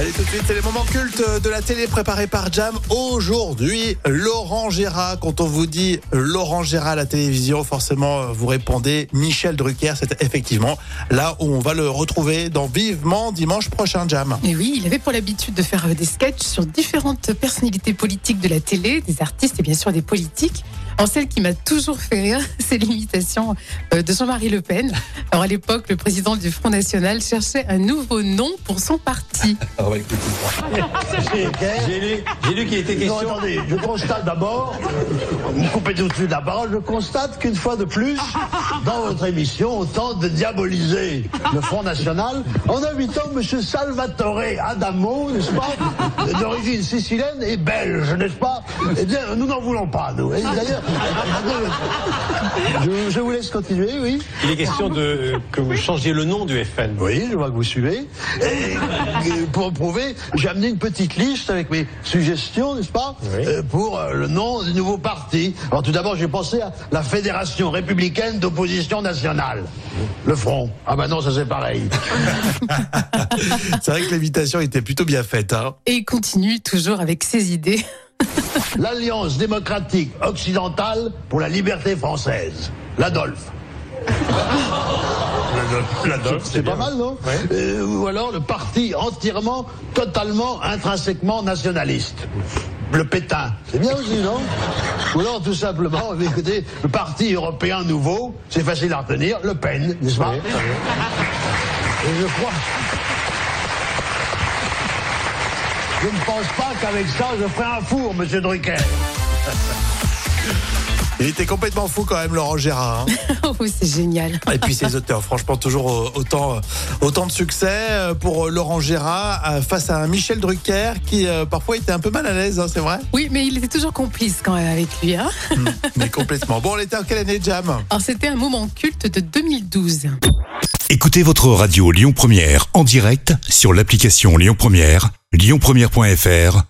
Allez tout de suite, c'est les moments cultes de la télé préparés par Jam. Aujourd'hui, Laurent Gérard. Quand on vous dit Laurent Gérard à la télévision, forcément, vous répondez Michel Drucker. C'est effectivement là où on va le retrouver dans Vivement dimanche prochain, Jam. Et oui, il avait pour l'habitude de faire euh, des sketchs sur différentes personnalités politiques de la télé, des artistes et bien sûr des politiques. En celle qui m'a toujours fait rire, c'est l'imitation euh, de Jean-Marie Le Pen. Alors à l'époque, le président du Front National cherchait un nouveau nom pour son parti. J'ai lu, j'ai lu qu'il était Non, question. attendez, je constate d'abord, vous me coupez tout de suite la parole, je constate qu'une fois de plus, dans votre émission, on tente de diaboliser le Front National en invitant M. Salvatore Adamo, n'est-ce pas, d'origine sicilienne et belge, n'est-ce pas? Eh bien, nous n'en voulons pas, nous. D'ailleurs, je, je vous laisse continuer, oui. Il est question de que vous changiez le nom du FN. Oui, je vois que vous suivez. Et, euh, pour j'ai amené une petite liste avec mes suggestions, n'est-ce pas, Oui. euh, pour euh, le nom du nouveau parti. Alors tout d'abord, j'ai pensé à la Fédération républicaine d'opposition nationale. Le Front. Ah bah non, ça c'est pareil. C'est vrai que l'invitation était plutôt bien faite. Hein. Et il continue toujours avec ses idées. L'Alliance démocratique occidentale pour la liberté française. L'Adolphe. C'est pas mal, non Euh, Ou alors le parti entièrement, totalement, intrinsèquement nationaliste. Le Pétain. C'est bien aussi, non Ou alors tout simplement, écoutez, le parti européen nouveau, c'est facile à retenir, Le Pen, n'est-ce pas Et je crois. Je ne pense pas qu'avec ça, je ferai un four, monsieur Drucker. Il était complètement fou quand même, Laurent Gérard. hein. Oh, c'est génial. Et puis ses auteurs, franchement, toujours euh, autant, euh, autant de succès euh, pour Laurent Gérard face à un Michel Drucker qui parfois était un peu mal à l'aise, hein, c'est vrai? Oui, mais il était toujours complice quand même avec lui. Hein Mais complètement. Bon, on était en quelle année, Jam? Alors c'était un moment culte de 2012. Écoutez votre radio Lyon Première en direct sur l'application Lyon Première, lyonpremière.fr